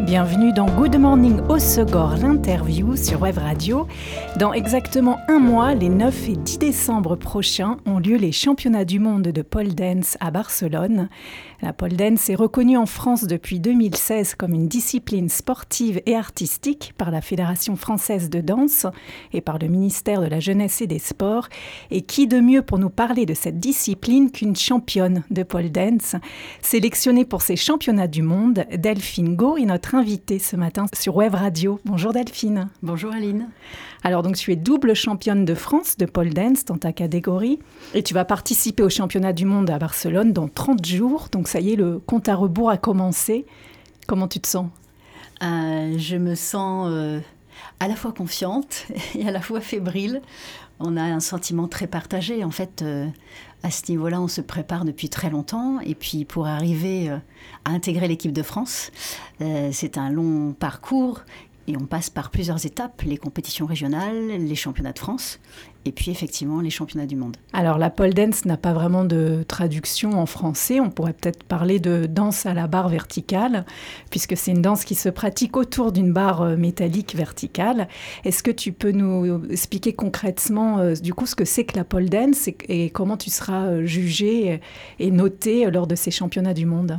Bienvenue dans Good Morning Osegor, l'interview sur Web Radio. Dans exactement un mois, les 9 et 10 décembre prochains, ont lieu les championnats du monde de pole dance à Barcelone. La pole dance est reconnue en France depuis 2016 comme une discipline sportive et artistique par la Fédération française de danse et par le ministère de la Jeunesse et des Sports. Et qui de mieux pour nous parler de cette discipline qu'une championne de pole dance? Sélectionnée pour ces championnats du monde, Delphine Go est notre invitée ce matin sur Web Radio. Bonjour Delphine. Bonjour Aline. Alors donc tu es double championne de France de pole dance dans ta catégorie et tu vas participer au championnat du monde à Barcelone dans 30 jours. Donc ça y est, le compte à rebours a commencé. Comment tu te sens? Euh, Je me sens euh, à la fois confiante et à la fois fébrile. On a un sentiment très partagé. En fait, euh, à ce niveau-là, on se prépare depuis très longtemps. Et puis, pour arriver à intégrer l'équipe de France, c'est un long parcours et on passe par plusieurs étapes, les compétitions régionales, les championnats de France, et puis effectivement les championnats du monde. Alors la pole dance n'a pas vraiment de traduction en français. On pourrait peut-être parler de danse à la barre verticale, puisque c'est une danse qui se pratique autour d'une barre euh, métallique verticale. Est-ce que tu peux nous expliquer concrètement euh, du coup ce que c'est que la pole dance et, comment tu seras euh, jugé et noté lors de ces championnats du monde?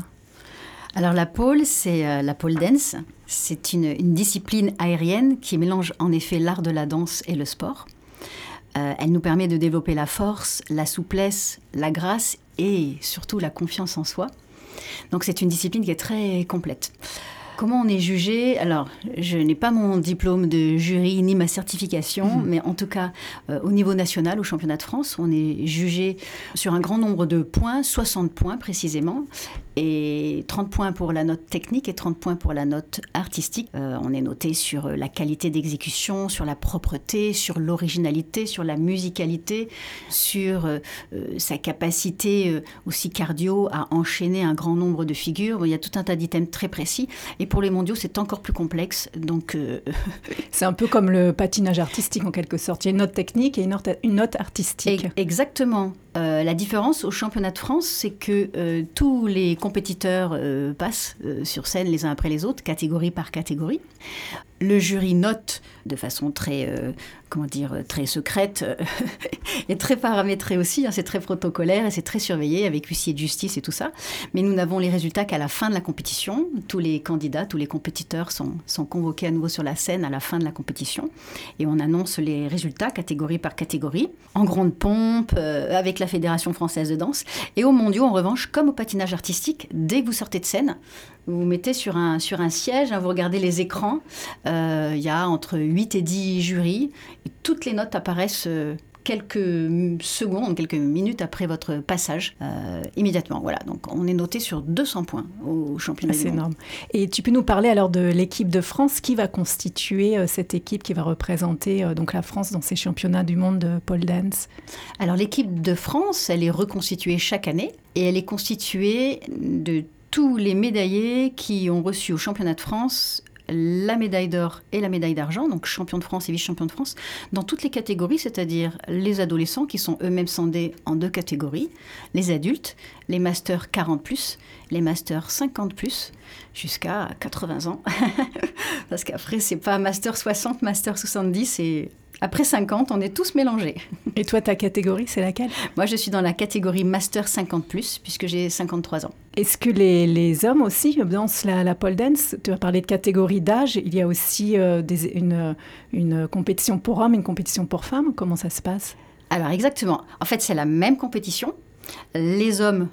Alors la pole, c'est la pole dance. C'est une, discipline aérienne qui mélange en effet l'art de la danse et le sport. Euh, elle nous permet de développer la force, la souplesse, la grâce et surtout la confiance en soi. Donc c'est une discipline qui est très complète. Comment on est jugé? Alors, je n'ai pas mon diplôme de jury ni ma certification, mhm. mais en tout cas, euh, au niveau national, au championnat de France, on est jugé sur un grand nombre de points, 60 points précisément, et 30 points pour la note technique et 30 points pour la note artistique. Euh, on est noté sur la qualité d'exécution, sur la propreté, sur l'originalité, sur la musicalité, sur euh, sa capacité aussi cardio à enchaîner un grand nombre de figures. il y a tout un tas d'items très précis. Et pour les mondiaux, c'est encore plus complexe. Donc, euh, c'est un peu comme le patinage artistique en quelque sorte. Il y a une note technique et une note, artistique. Exactement. Euh, la différence au championnat de France, c'est que euh, tous les compétiteurs passent sur scène les uns après les autres, catégorie par catégorie. Le jury note de façon très, euh, comment dire, très secrète et très paramétrée aussi. Hein, c'est très protocolaire et c'est très surveillé avec huissier de justice et tout ça. Mais nous n'avons les résultats qu'à la fin de la compétition. Tous les candidats, tous les compétiteurs sont, convoqués à nouveau sur la scène à la fin de la compétition et on annonce les résultats catégorie par catégorie en grande pompe euh, avec la Fédération française de danse. Et au mondiaux, en revanche, comme au patinage artistique, dès que vous sortez de scène, vous vous mettez sur un, sur un siège, hein, vous regardez les écrans. Euh, il y a entre 8 et 10 jurys. Et toutes les notes apparaissent euh, quelques secondes, quelques minutes après votre passage, euh, immédiatement. Voilà, donc on est noté sur 200 points au championnat C'est énorme. Et tu peux nous parler alors de l'équipe de France qui va constituer cette équipe qui va représenter donc la France dans ces championnats du monde de pole dance? Alors l'équipe de France, elle est reconstituée chaque année et elle est constituée de tous les médaillés qui ont reçu au championnat de France la médaille d'or et la médaille d'argent, donc champion de France et vice-champion de France, dans toutes les catégories, c'est-à-dire les adolescents qui sont eux-mêmes sondés en deux catégories, les adultes, les masters 40 ⁇ les masters 50 ⁇ jusqu'à 80 ans. Parce qu'après, c'est pas master 60, master 70, et après 50, on est tous mélangés. Et toi, ta catégorie, c'est laquelle? Moi, je suis dans la catégorie Master 50, puisque j'ai 53 ans. Est-ce que les, hommes aussi dansent la, la pole dance? Tu as parlé de catégorie d'âge. Il y a aussi euh, une, une compétition pour hommes une compétition pour femmes. Comment ça se passe? Alors, exactement. En fait, c'est la même compétition. Les hommes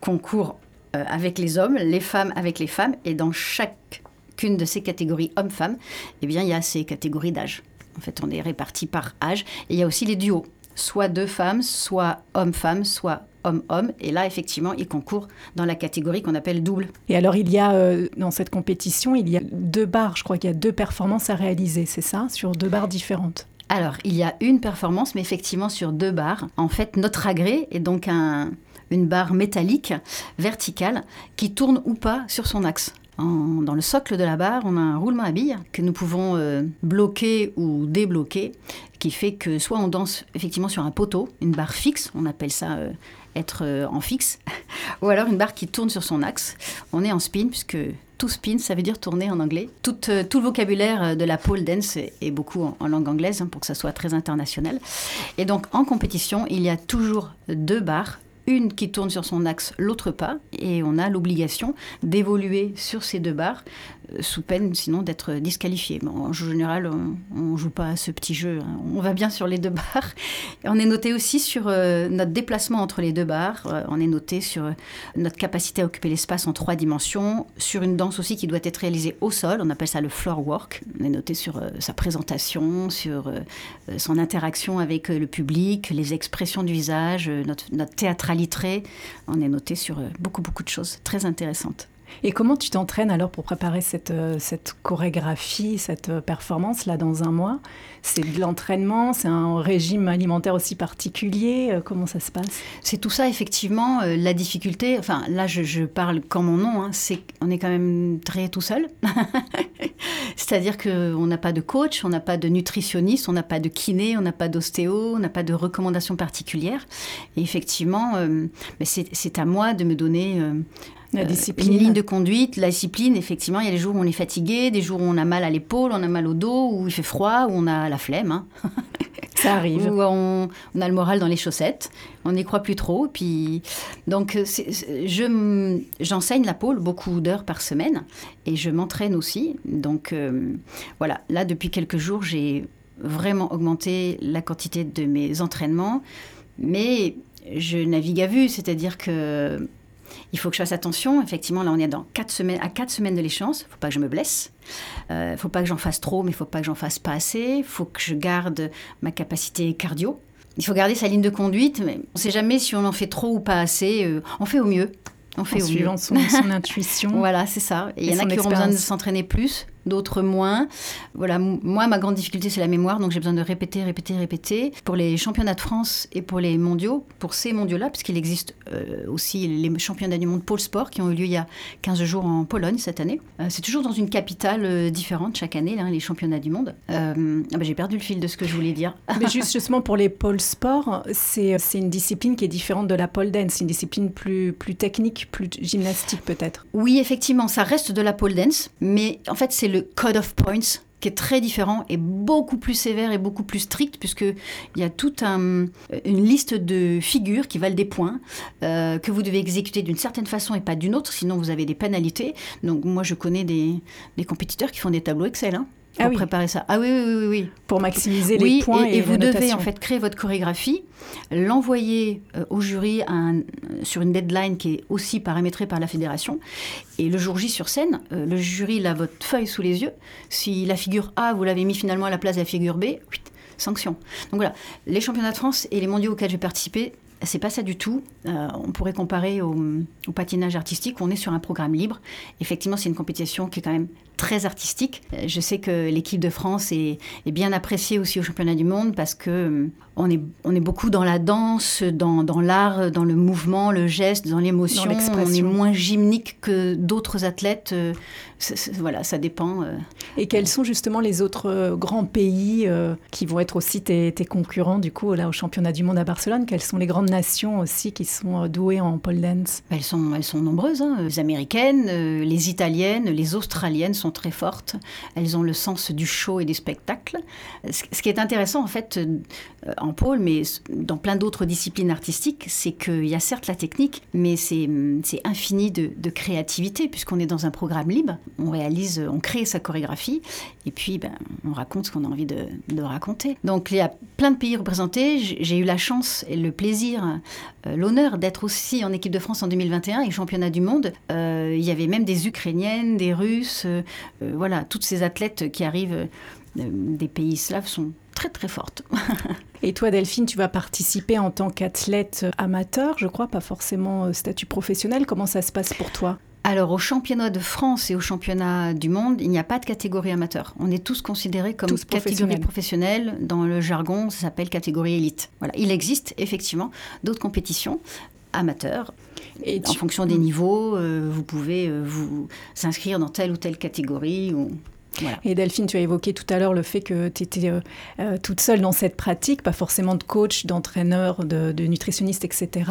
concourent euh, avec les hommes, les femmes avec les femmes. Et dans chacune de ces catégories hommes-femmes, eh bien, il y a ces catégories d'âge. En fait, on est réparti par âge. Et il y a aussi les duos, soit deux femmes, soit homme-femme, soit homme-homme. Et là, effectivement, ils concourent dans la catégorie qu'on appelle double. Et alors, il y a, euh, dans cette compétition, il y a deux barres, je crois qu'il y a deux performances à réaliser, c'est ça? Sur deux barres différentes alors, il y a une performance, mais effectivement sur deux barres. En fait, notre agrès est donc un, une barre métallique verticale qui tourne ou pas sur son axe. Dans le socle de la barre, on a un roulement à billes que nous pouvons euh, bloquer ou débloquer, qui fait que soit on danse effectivement sur un poteau, une barre fixe, on appelle ça euh, être euh, en fixe, ou alors une barre qui tourne sur son axe. On est en spin, puisque tout spin, ça veut dire tourner en anglais. Tout, le vocabulaire de la pole dance est beaucoup en, langue anglaise, hein, pour que ça soit très international. Et donc en compétition, il y a toujours deux barres une qui tourne sur son axe, l'autre pas, et on a l'obligation d'évoluer sur ces deux barres euh, sous peine sinon d'être disqualifié. en général, on ne joue pas à ce petit jeu. Hein. On va bien sur les deux barres. On est noté aussi sur euh, notre déplacement entre les deux barres. Euh, on est noté sur notre capacité à occuper l'espace en trois dimensions. Sur une danse aussi qui doit être réalisée au sol. On appelle ça le floor work. On est noté sur sa présentation, sur son interaction avec le public, les expressions du visage, notre, notre théâtralité. On est noté sur beaucoup, beaucoup de choses très intéressantes. Et comment tu t'entraînes alors pour préparer cette, euh, cette chorégraphie, cette euh, performance là dans un mois? C'est de l'entraînement, c'est un régime alimentaire aussi particulier euh, Comment ça se passe? C'est tout ça effectivement. la difficulté, enfin là je, parle comme mon nom, hein, c'est qu'on est quand même très tout seul. C'est-à-dire qu'on n'a pas de coach, on n'a pas de nutritionniste, on n'a pas de kiné, on n'a pas d'ostéo, on n'a pas de recommandations particulières. Et effectivement, c'est à moi de me donner la euh, discipline. Une ligne de conduite, la discipline, effectivement, il y a des jours où on est fatigué, des jours où on a mal à l'épaule, on a mal au dos, où il fait froid, où on a la flemme. Hein. Ça arrive. Où on, a le moral dans les chaussettes, on n'y croit plus trop. Puis, donc, je, j'enseigne la pôle beaucoup d'heures par semaine et je m'entraîne aussi. Donc, euh, voilà, là, depuis quelques jours, j'ai vraiment augmenté la quantité de mes entraînements. Mais je navigue à vue, c'est-à-dire que il faut que je fasse attention. Effectivement, là, on est dans quatre semaines, à quatre semaines de l'échéance. Il ne faut pas que je me blesse. Il euh, ne faut pas que j'en fasse trop, mais il ne faut pas que j'en fasse pas assez. Il faut que je garde ma capacité cardio. Il faut garder sa ligne de conduite, mais on ne sait jamais si on en fait trop ou pas assez. Euh, on fait au mieux. On fait en suivant Son, intuition. voilà, c'est ça. il y en a qui auront besoin de s'entraîner plus, d'autres moins. Voilà, moi, ma grande difficulté, c'est la mémoire, donc j'ai besoin de répéter, répéter, répéter. Pour les championnats de France et pour les mondiaux, pour ces mondiaux-là, puisqu'il existe euh, aussi les championnats du monde pôle sport qui ont eu lieu il y a 15 jours en Pologne cette année. Euh, c'est toujours dans une capitale euh, différente chaque année, les championnats du monde. Ah bah, j'ai perdu le fil de ce que je voulais dire. Mais juste, justement, pour les pôles sport, c'est une discipline qui est différente de la pole dance, c'est une discipline plus, plus technique, plus gymnastique peut-être. Oui, effectivement, ça reste de la pole dance, mais en fait, c'est le code of points qui est très différent et beaucoup plus sévère et beaucoup plus strict puisqu'il y a toute un, une liste de figures qui valent des points euh, que vous devez exécuter d'une certaine façon et pas d'une autre, sinon vous avez des pénalités. Donc moi je connais des, des compétiteurs qui font des tableaux Excel. Hein pour ah préparer ça. Ah oui, oui, oui, oui. Pour maximiser les points et, et, vous devez en fait créer votre chorégraphie, l'envoyer euh, au jury sur une deadline qui est aussi paramétrée par la fédération. Et le jour J sur scène, euh, le jury a votre feuille sous les yeux. Si la figure A, vous l'avez mis finalement à la place de la figure B, sanction. Donc voilà, les championnats de France et les mondiaux auxquels j'ai participé, c'est pas ça du tout. Euh, on pourrait comparer au, au, patinage artistique où on est sur un programme libre. Effectivement, c'est une compétition qui est quand même très artistique. Euh, je sais que l'équipe de France est, bien appréciée aussi au championnat du monde parce que euh, on est, on est beaucoup dans la danse, dans, dans l'art, dans le mouvement, le geste, dans l'émotion. On est moins gymnique que d'autres athlètes. Euh, voilà, ça dépend. Et quels sont justement les autres grands pays qui vont être aussi tes, tes, concurrents du coup là au championnat du monde à Barcelone? Quelles sont les grandes nations aussi qui sont douées en pole dance? Elles sont, elles sont nombreuses. Hein. Les américaines, les italiennes, les australiennes sont très fortes. Elles ont le sens du show et du spectacle. Ce qui est intéressant, en fait, euh, en pôle, mais dans plein d'autres disciplines artistiques, c'est qu'il y a certes la technique, mais c'est infini de, créativité, puisqu'on est dans un programme libre. On réalise, on crée sa chorégraphie, et puis ben, on raconte ce qu'on a envie de, raconter. Donc il y a plein de pays représentés. J'ai eu la chance et le plaisir, euh, l'honneur d'être aussi en équipe de France en 2021 et championnat du monde. Euh, il y avait même des Ukrainiennes, des Russes, euh, voilà, toutes ces athlètes qui arrivent des pays slaves sont très très fortes. Et toi, Delphine, tu vas participer en tant qu'athlète amateur, je crois, pas forcément statut professionnel. Comment ça se passe pour toi? Alors, au championnat de France et au championnat du monde, il n'y a pas de catégorie amateur. On est tous considérés comme catégorie professionnelle. Dans le jargon, ça s'appelle catégorie élite. Voilà. Il existe effectivement d'autres compétitions amateur. Et en fonction des niveaux, vous pouvez vous inscrire dans telle ou telle catégorie. Ou... Et Delphine, tu as évoqué tout à l'heure le fait que tu étais euh, euh, toute seule dans cette pratique, pas forcément de coach, d'entraîneur, de, nutritionniste, etc.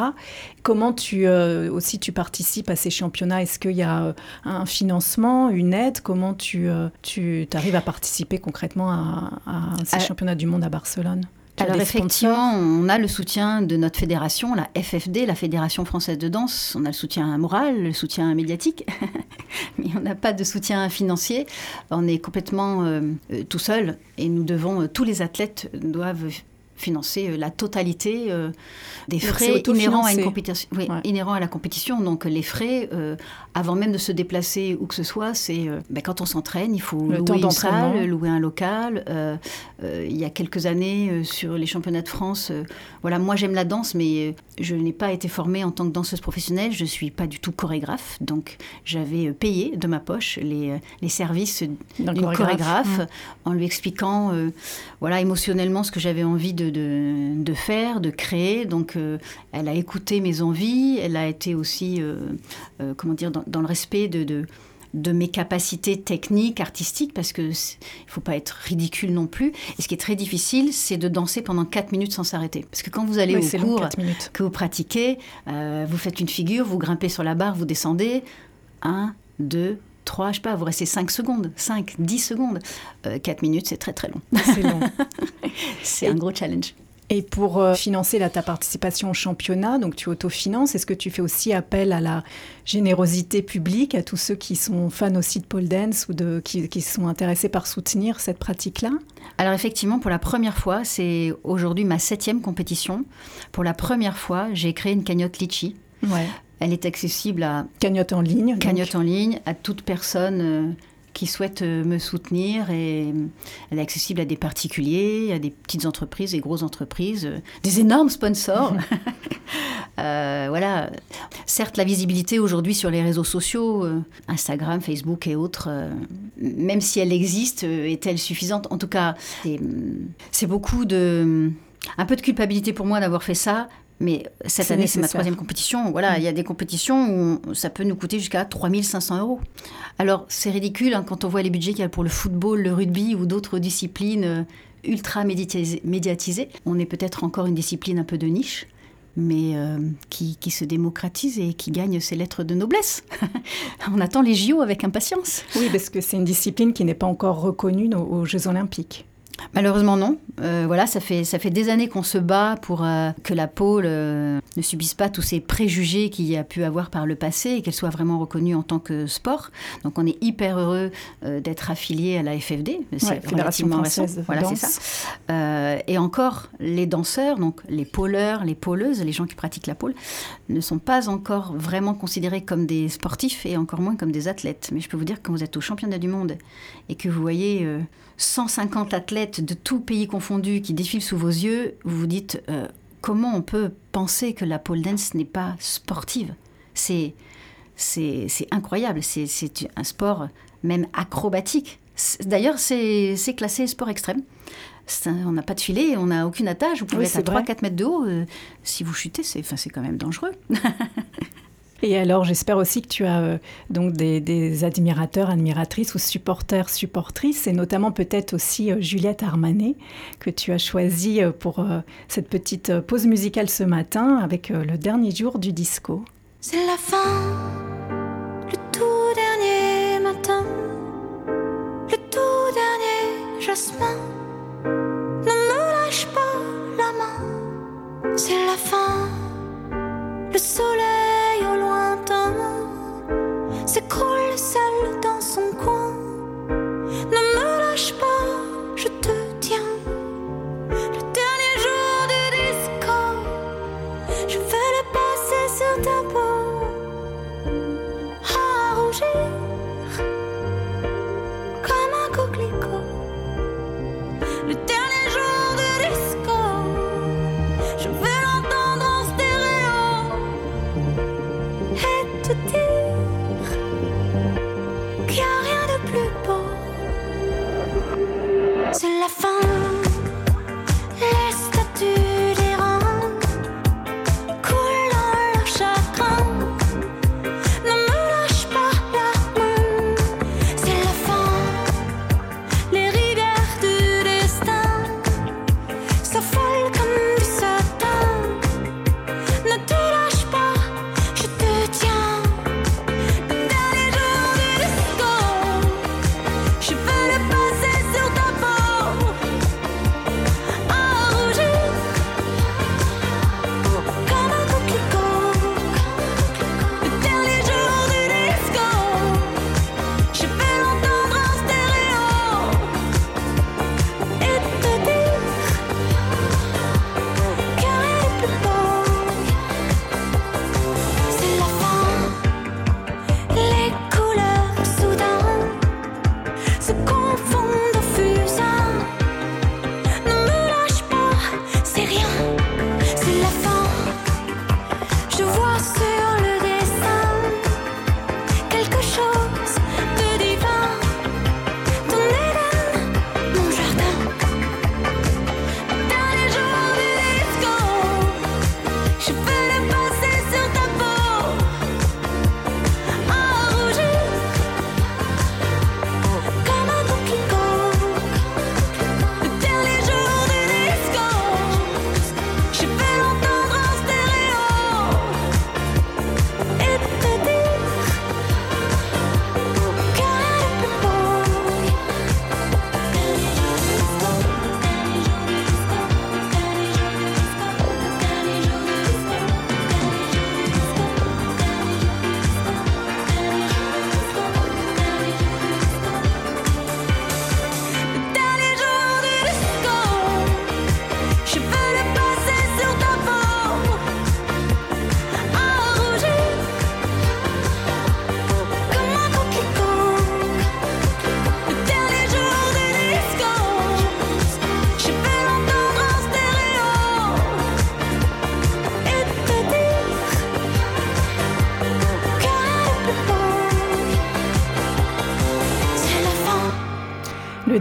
Comment tu euh, aussi tu participes à ces championnats? Est-ce qu'il y a un financement, une aide? Comment tu, tu arrives à participer concrètement à, à ces championnats du monde à Barcelone? Alors effectivement, on a le soutien de notre fédération, la FFD, la Fédération française de danse. On a le soutien moral, le soutien médiatique, mais on n'a pas de soutien financier. On est complètement euh, euh, tout seul et nous devons, euh, tous les athlètes doivent financer euh, la totalité euh, des frais inhérents à, une compétition, oui, inhérents à la compétition. Donc les frais, euh, avant même de se déplacer où que ce soit, c'est ben, quand on s'entraîne, il faut louer une salle, louer un local. il y a quelques années, sur les championnats de France, voilà, moi j'aime la danse, mais je n'ai pas été formée en tant que danseuse professionnelle. Je suis pas du tout chorégraphe, donc j'avais payé de ma poche les, les services d'une chorégraphe, mmh. en lui expliquant, voilà, émotionnellement ce que j'avais envie de de, faire, de créer. Donc, euh, elle a écouté mes envies. Elle a été aussi, euh, euh, comment dire, dans, le respect de, de, mes capacités techniques, artistiques, parce que il faut pas être ridicule non plus. Et ce qui est très difficile, c'est de danser pendant 4 minutes sans s'arrêter. Parce que quand vous allez au cours, que vous pratiquez, vous faites une figure, vous grimpez sur la barre, vous descendez. 1, 2, 3, je sais pas, vous restez 5 secondes, 5, 10 secondes. 4 euh, minutes, c'est très très long. C'est long. c'est un gros challenge. Et pour euh, financer ta participation au championnat, donc tu autofinances, est-ce que tu fais aussi appel à la générosité publique, à tous ceux qui sont fans aussi de pole dance ou de, qui, qui sont intéressés par soutenir cette pratique-là? Alors effectivement, pour la première fois, c'est aujourd'hui ma septième compétition. Pour la première fois, j'ai créé une cagnotte Litchi. Ouais. Elle est accessible à... Cagnotte en ligne. Cagnotte en ligne, à toute personne euh, qui souhaite euh, me soutenir. Et euh, elle est accessible à des particuliers, à des petites entreprises et grosses entreprises, des énormes sponsors. voilà. Certes, la visibilité aujourd'hui sur les réseaux sociaux, Instagram, Facebook et autres, même si elle existe, est-elle suffisante? En tout cas, c'est beaucoup de... Un peu de culpabilité pour moi d'avoir fait ça, mais cette année, c'est ma troisième compétition. Voilà, mm. il y a des compétitions où ça peut nous coûter jusqu'à 3500 euros. Alors, c'est ridicule hein, quand on voit les budgets qu'il y a pour le football, le rugby ou d'autres disciplines euh, ultra médiatisées. On est peut-être encore une discipline un peu de niche mais euh, qui, qui, se démocratise et qui gagne ses lettres de noblesse. on attend les JO avec impatience. Oui, parce que c'est une discipline qui n'est pas encore reconnue aux Jeux olympiques. Malheureusement non. Euh, voilà, ça fait, ça fait des années qu'on se bat pour euh, que la pôle euh, ne subisse pas tous ces préjugés qu'il y a pu avoir par le passé et qu'elle soit vraiment reconnue en tant que sport. Donc on est hyper heureux d'être affilié à la FFD. C'est relativement récent. Voilà, c'est ça. et encore, les danseurs, donc les pôleurs, les pôleuses, les gens qui pratiquent la pôle, ne sont pas encore vraiment considérés comme des sportifs et encore moins comme des athlètes. Mais je peux vous dire que quand vous êtes au championnat du monde et que vous voyez 150 athlètes de tous pays confondus qui défilent sous vos yeux, vous vous dites euh, comment on peut penser que la pole dance n'est pas sportive? C'est c'est incroyable, c'est un sport même acrobatique. D'ailleurs, c'est classé sport extrême. on n'a pas de filet, on n'a aucune attache, vous pouvez être à 3-4 mètres de haut. Euh, si vous chutez, c'est quand même dangereux. Et alors, j'espère aussi que tu as euh, donc des, admirateurs, admiratrices ou supporters, supportrices, et notamment peut-être aussi euh, Juliette Armanet, que tu as choisie euh, pour cette petite pause musicale ce matin avec le dernier jour du disco. C'est la fin, le tout dernier matin, le tout dernier jasmin. Ne lâche pas la main, c'est la fin, le soleil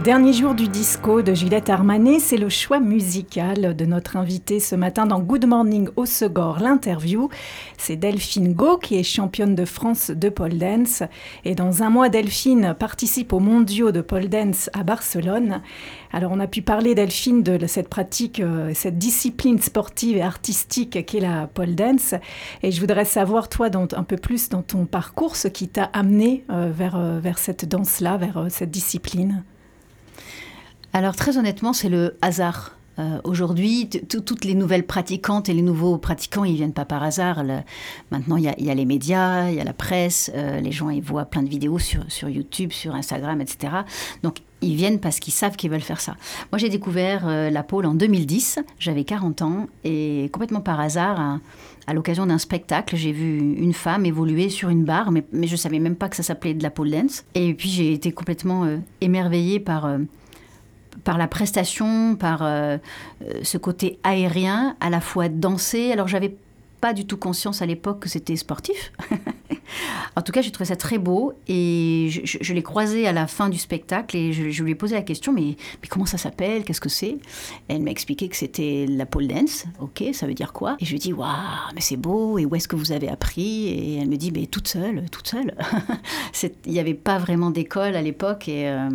dernier jour du disco de Gillette Armanet, c'est le choix musical de notre invité ce matin dans Good Morning au Segor, l'interview. C'est Delphine Go qui est championne de France de pole dance. Et dans un mois, Delphine participe aux mondiaux de pole dance à Barcelone. Alors on a pu parler, Delphine, de cette pratique, euh, cette discipline sportive et artistique qu'est la pole dance. Et je voudrais savoir, toi, un peu plus dans ton parcours, ce qui t'a amené euh, vers, euh, vers cette danse-là, vers cette discipline. Alors très honnêtement, c'est le hasard. Euh, aujourd'hui, toutes les nouvelles pratiquantes et les nouveaux pratiquants, ils viennent pas par hasard. maintenant, il y, a les médias, il y a la presse, euh, les gens ils voient plein de vidéos sur, sur YouTube, sur Instagram, etc. Donc, ils viennent parce qu'ils savent qu'ils veulent faire ça. Moi, j'ai découvert euh, la pole en 2010, j'avais 40 ans, et complètement par hasard, à, l'occasion d'un spectacle, j'ai vu une femme évoluer sur une barre, mais, mais je savais même pas que ça s'appelait de la pole dance. Et puis, j'ai été complètement émerveillée par par la prestation, par euh, euh, ce côté aérien, à la fois danser. Alors j'avais pas du tout conscience à l'époque que c'était sportif. en tout cas, j'ai trouvé ça très beau et je, l'ai croisé à la fin du spectacle et je, lui ai posé la question mais, mais comment ça s'appelle? Qu'est-ce que c'est? Elle m'a expliqué que c'était la pole dance. Ok, ça veut dire quoi? Et je lui ai dit waouh, mais c'est beau et où est-ce que vous avez appris? Et elle me dit mais toute seule, toute seule. Il n'y avait pas vraiment d'école à l'époque et euh,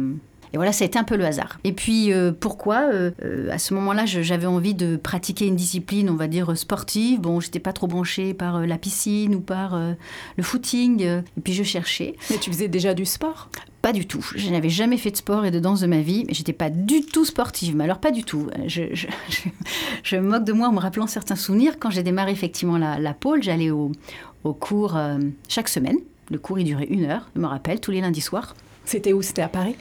et voilà, ça a été un peu le hasard. Et puis, euh, pourquoi euh, euh, À ce moment-là, j'avais envie de pratiquer une discipline, on va dire, sportive. Bon, j'étais pas trop branchée par la piscine ou par le footing. et puis, je cherchais. Mais tu faisais déjà du sport? Pas du tout. Je n'avais jamais fait de sport et de danse de ma vie, mais j'étais pas du tout sportive. Mais alors pas du tout. Je, je, me moque de moi en me rappelant certains souvenirs. Quand j'ai démarré effectivement la, la pôle, j'allais au, au, cours chaque semaine. Le cours il durait une heure, je me rappelle, tous les lundis soirs. C'était où? C'était à Paris?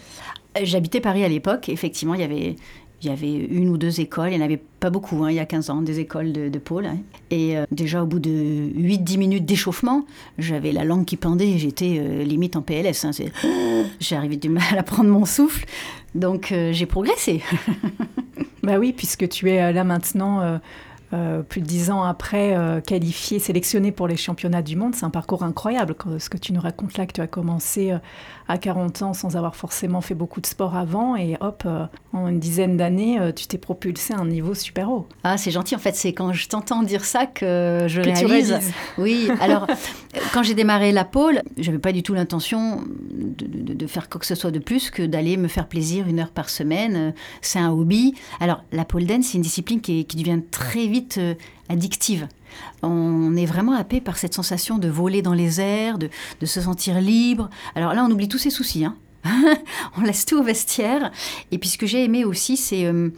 J'habitais Paris à l'époque. Effectivement, il y avait une ou deux écoles, il n'y en avait pas beaucoup, hein, il y a 15 ans, des écoles de, pôle. Hein. Et euh, déjà au bout de 8-10 minutes d'échauffement, j'avais la langue qui pendait j'étais euh, limite en PLS. Hein, J'arrivais du mal à prendre mon souffle, donc euh, j'ai progressé. bah oui, puisque tu es là maintenant euh, plus de dix ans après, euh, qualifié, sélectionné pour les championnats du monde. C'est un parcours incroyable. Ce que tu nous racontes là, que tu as commencé euh, à 40 ans sans avoir forcément fait beaucoup de sport avant, et hop, en une dizaine d'années, tu t'es propulsé à un niveau super haut. Ah, c'est gentil. En fait, c'est quand je t'entends dire ça que je réalise. oui, alors, quand j'ai démarré la pole, j'avais pas du tout l'intention de, de, faire quoi que ce soit de plus que d'aller me faire plaisir une heure par semaine. C'est un hobby. Alors, la pole dance, c'est une discipline qui, qui devient très vite euh, addictive. On est vraiment happé par cette sensation de voler dans les airs, de, se sentir libre. Alors là, on oublie tous ses soucis. Hein. on laisse tout au vestiaire. Et puis ce que j'ai aimé aussi, c'est euh,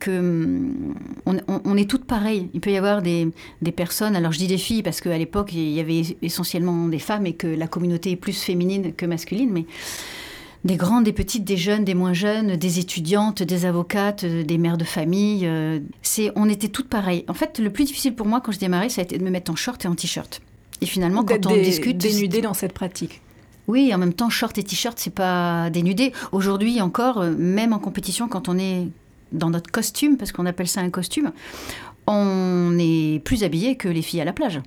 que hum, on, est toutes pareilles. Il peut y avoir des, des personnes, alors je dis des filles parce qu'à l'époque, il y avait essentiellement des femmes et que la communauté est plus féminine que masculine, mais des grandes, des petites, des jeunes, des moins jeunes, des étudiantes, des avocates, euh, des mères de famille. Euh, c'est, on était toutes pareilles. En fait, le plus difficile pour moi quand je démarrais, ça a été de me mettre en short et en t-shirt. Et finalement, quand on discute, dénudé dans cette pratique. Oui, en même temps, short et t-shirt, c'est pas dénudé. Aujourd'hui encore, euh, même en compétition, quand on est dans notre costume, parce qu'on appelle ça un costume, on est plus habillé que les filles à la plage.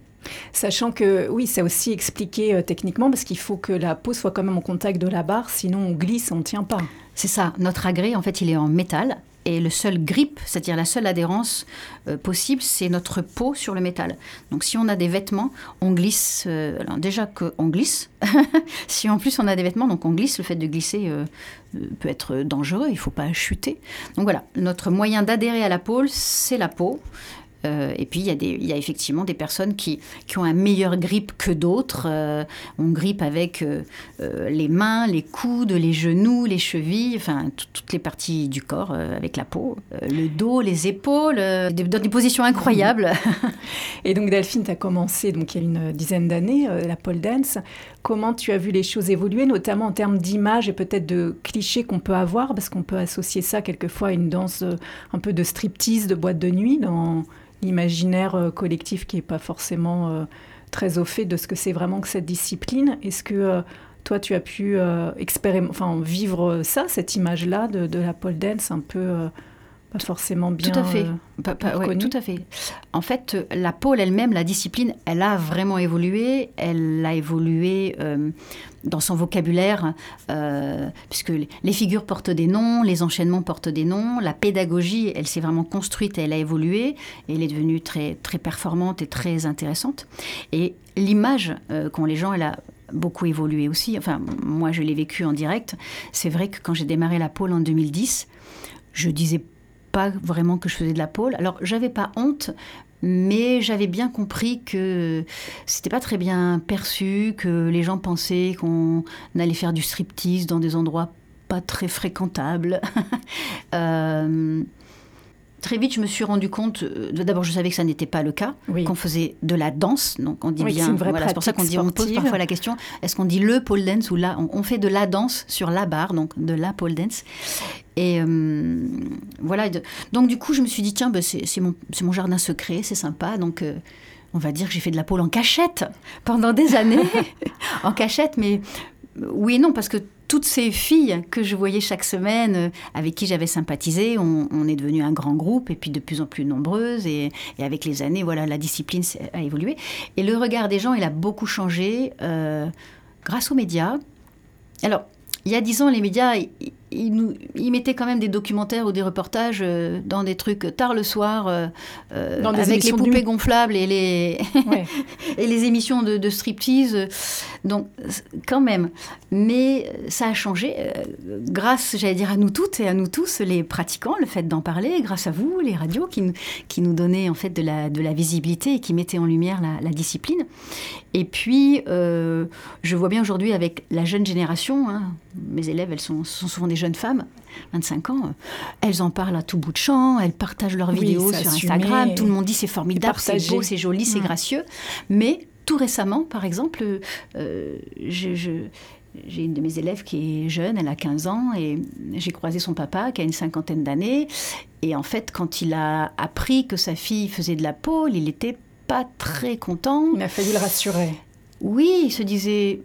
Sachant que, oui, c'est aussi expliqué euh, techniquement parce qu'il faut que la peau soit quand même en contact de la barre, sinon on glisse, on ne tient pas. C'est ça. Notre agrès, en fait, il est en métal. Et le seul grip, c'est-à-dire la seule adhérence euh, possible, c'est notre peau sur le métal. Donc si on a des vêtements, on glisse. Euh, alors déjà qu'on glisse. si en plus on a des vêtements, donc on glisse. Le fait de glisser peut être dangereux. Il ne faut pas chuter. Donc voilà, notre moyen d'adhérer à la peau, c'est la peau. Euh, et puis, il y, a effectivement des personnes qui, qui ont un meilleur grip que d'autres. Euh, on grippe avec euh, les mains, les coudes, les genoux, les chevilles, enfin, toutes les parties du corps avec la peau, le dos, les épaules, dans des positions incroyables. et donc, Delphine, tu as commencé donc, il y a une dizaine d'années, la pole dance. Comment tu as vu les choses évoluer, notamment en termes d'image et peut-être de clichés qu'on peut avoir, parce qu'on peut associer ça quelquefois à une danse un peu de striptease, de boîte de nuit dans l'imaginaire euh, collectif qui n'est pas forcément euh, très au fait de ce que c'est vraiment que cette discipline. Est-ce que euh, toi, tu as pu enfin, vivre ça, cette image-là de, la pole dance un peu pas forcément bien Tout à fait. tout à fait. En fait, la pole elle-même, la discipline, elle a vraiment évolué. Elle a évolué dans son vocabulaire, euh, puisque les figures portent des noms, les enchaînements portent des noms, la pédagogie, elle s'est vraiment construite, elle a évolué, et elle est devenue très, très performante et très intéressante. Et l'image euh, qu'ont les gens, elle a beaucoup évolué aussi. Enfin, moi, je l'ai vécu en direct. C'est vrai que quand j'ai démarré la pôle en 2010, je disais pas vraiment que je faisais de la pôle. Alors, j'avais pas honte, mais j'avais bien compris que c'était pas très bien perçu, que les gens pensaient qu'on allait faire du striptease dans des endroits pas très fréquentables. Euh, très vite, je me suis rendu compte. euh, D'abord, je savais que ça n'était pas le cas, Oui. qu'on faisait de la danse. Donc, on dit Oui, c'est bien. voilà, c'est pour ça qu'on dit. On pose parfois la question est-ce qu'on dit le pole dance ou la on, on fait de la danse sur la barre, donc de la pole dance. Et euh, voilà. donc, du coup, je me suis dit tiens, ben, c'est mon, mon jardin secret, c'est sympa. Donc. euh, on va dire que j'ai fait de la pole en cachette pendant des années, en cachette, mais euh, oui et non, parce que toutes ces filles que je voyais chaque semaine, avec qui j'avais sympathisé, on, on est devenu un grand groupe et puis de plus en plus nombreuses. Et, et avec les années, voilà, la discipline a évolué. Et le regard des gens, il a beaucoup changé euh, grâce aux médias. Alors, il y a dix ans, les médias, ils, ils nous, ils mettaient quand même des documentaires ou des reportages euh, dans des trucs tard le soir, euh, euh, Dans avec les poupées gonflables et les, Ouais. et les émissions de, de striptease. Donc, quand même. Mais ça a changé euh, grâce, j'allais dire, à nous toutes et à nous tous, les pratiquants, le fait d'en parler, grâce à vous, les radios, qui, nous- qui nous donnaient en fait de la, de la visibilité et qui mettaient en lumière la, la discipline. Et puis, je vois bien aujourd'hui avec la jeune génération, hein, mes élèves, elles sont, sont souvent des jeunes femmes, 25 ans, euh, elles en parlent à tout bout de champ, elles partagent leurs Oui, vidéos sur assumé Instagram, tout le monde dit c'est formidable, c'est beau, c'est joli, c'est Mm. gracieux. Mais tout récemment, par exemple, euh, je- je- j'ai une de mes élèves qui est jeune, elle a 15 ans, et j'ai croisé son papa qui a une cinquantaine d'années. Et en fait, quand il a appris que sa fille faisait de la pôle, il n'était pas très content. Il a fallu le rassurer. Oui, il se disait.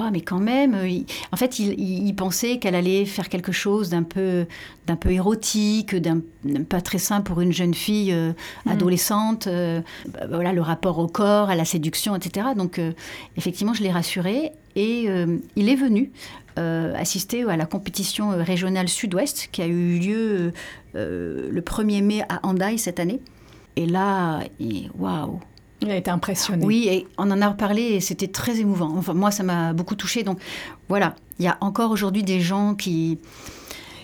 Ah, mais quand même, euh, il- en fait, il, pensait qu'elle allait faire quelque chose d'un peu, d'un peu érotique, d'un pas très sain pour une jeune fille euh, Mm. adolescente. euh, bah, voilà, le rapport au corps, à la séduction, etc. Donc, euh, effectivement, je l'ai rassuré et il est venu assister à la compétition régionale Sud-Ouest qui a eu lieu le 1er mai à Hendaye cette année. Et là, waouh! Il a été impressionné. Oui, et on en a reparlé et c'était très émouvant. Enfin, moi, ça m'a beaucoup touchée. Donc, voilà, il y a encore aujourd'hui des gens qui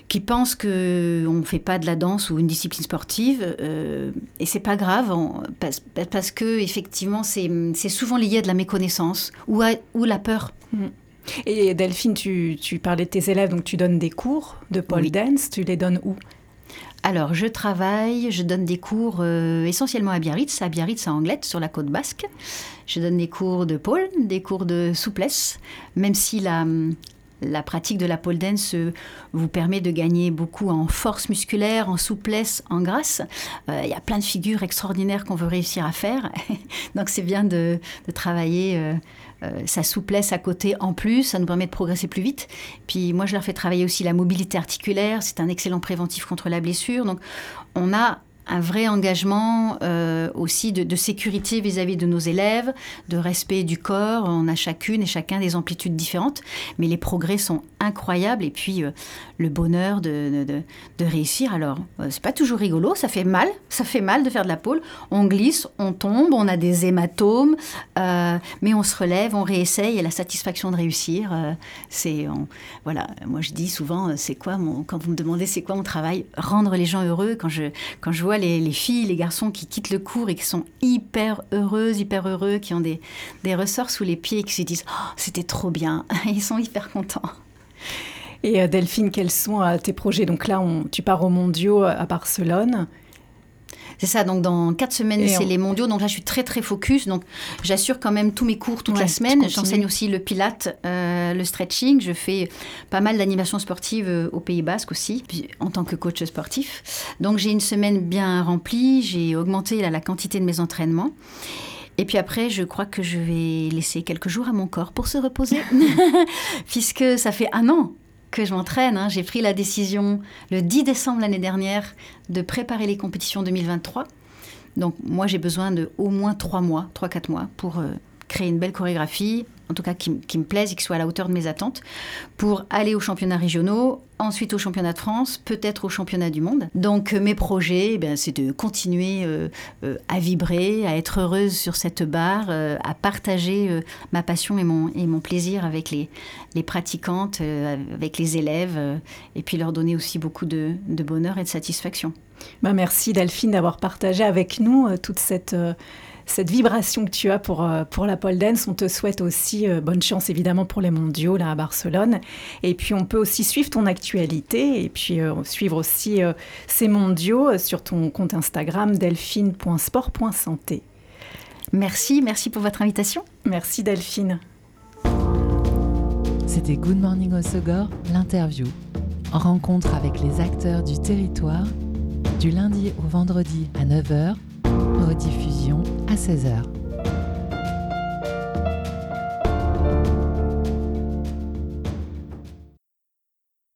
qui pensent que on ne fait pas de la danse ou une discipline sportive euh, et c'est pas grave on- parce, parce que effectivement c'est c'est souvent lié à de la méconnaissance ou à, ou la peur Et Delphine, tu, tu parlais de tes élèves, donc tu donnes des cours de pole Oui. dance. Tu les donnes où? Alors, je travaille, je donne des cours euh, essentiellement à Biarritz, à Biarritz, à Anglette, sur la côte basque. Je donne des cours de pole, des cours de souplesse, même si la, la pratique de la pole dance euh, vous permet de gagner beaucoup en force musculaire, en souplesse, en grâce. Euh, Il y a plein de figures extraordinaires qu'on veut réussir à faire. Donc, c'est bien de, de travailler. euh, sa souplesse à côté en plus, ça nous permet de progresser plus vite. Puis moi, je leur fais travailler aussi la mobilité articulaire, c'est un excellent préventif contre la blessure. Donc on a un vrai engagement euh, aussi de, sécurité vis-à-vis de nos élèves, de respect du corps. On a chacune et chacun des amplitudes différentes, mais les progrès sont incroyables. Et puis euh, le bonheur de, de- réussir. Alors, euh, c'est pas toujours rigolo, ça fait mal, ça fait mal de faire de la pole. On glisse, on tombe, on a des hématomes, euh, mais on se relève, on réessaye et la satisfaction de réussir, c'est voilà. Moi, je dis souvent, c'est quoi mon quand vous me demandez c'est quoi mon travail, rendre les gens heureux. Quand je quand je vois les, les filles, les garçons qui quittent le cours et qui sont hyper heureuses, hyper heureux, qui ont des des ressorts sous les pieds et qui se disent Oh, c'était trop bien, ils sont hyper contents. Et euh, Delphine, quels sont euh, tes projets? Donc là, on, tu pars aux mondiaux euh, à Barcelone. C'est ça, donc dans quatre semaines, c'est on- les mondiaux. Donc là, je suis très, très focus. Donc j'assure quand même tous mes cours toute Ouais, la semaine. J'enseigne aussi le pilate, euh, le stretching. Je fais pas mal d'animations sportives euh, au Pays Basque aussi, puis en tant que coach sportif. Donc j'ai une semaine bien remplie. J'ai augmenté là, la quantité de mes entraînements. Et puis après, je crois que je vais laisser quelques jours à mon corps pour se reposer, puisque ça fait un an que je m'entraîne. hein. J'ai pris la décision le 10 décembre l'année dernière de préparer les compétitions 2023. Donc moi, j'ai besoin de au moins trois mois, trois quatre mois pour euh, créer une belle chorégraphie, en tout cas qui, me plaisent et qui soient à la hauteur de mes attentes, pour aller aux championnats régionaux, ensuite au championnat de France, peut-être au championnat du monde. Donc euh, mes projets, eh ben, c'est de continuer euh, euh, à vibrer, à être heureuse sur cette barre, à partager ma passion et mon, plaisir avec les, pratiquantes, avec les élèves, et puis leur donner aussi beaucoup de, bonheur et de satisfaction. Bah, merci Delphine d'avoir partagé avec nous toute cette, cette vibration que tu as pour, euh, pour la pole dance. On te souhaite aussi euh, bonne chance évidemment pour les mondiaux là à Barcelone. Et puis on peut aussi suivre ton actualité et puis euh, suivre aussi euh, ces mondiaux sur ton compte Instagram delphine.sport.santé. Merci, merci pour votre invitation. Merci Delphine. C'était Good Morning Osogor, l'interview. En rencontre avec les acteurs du territoire, du lundi au vendredi à 9h, rediffusion à 16h.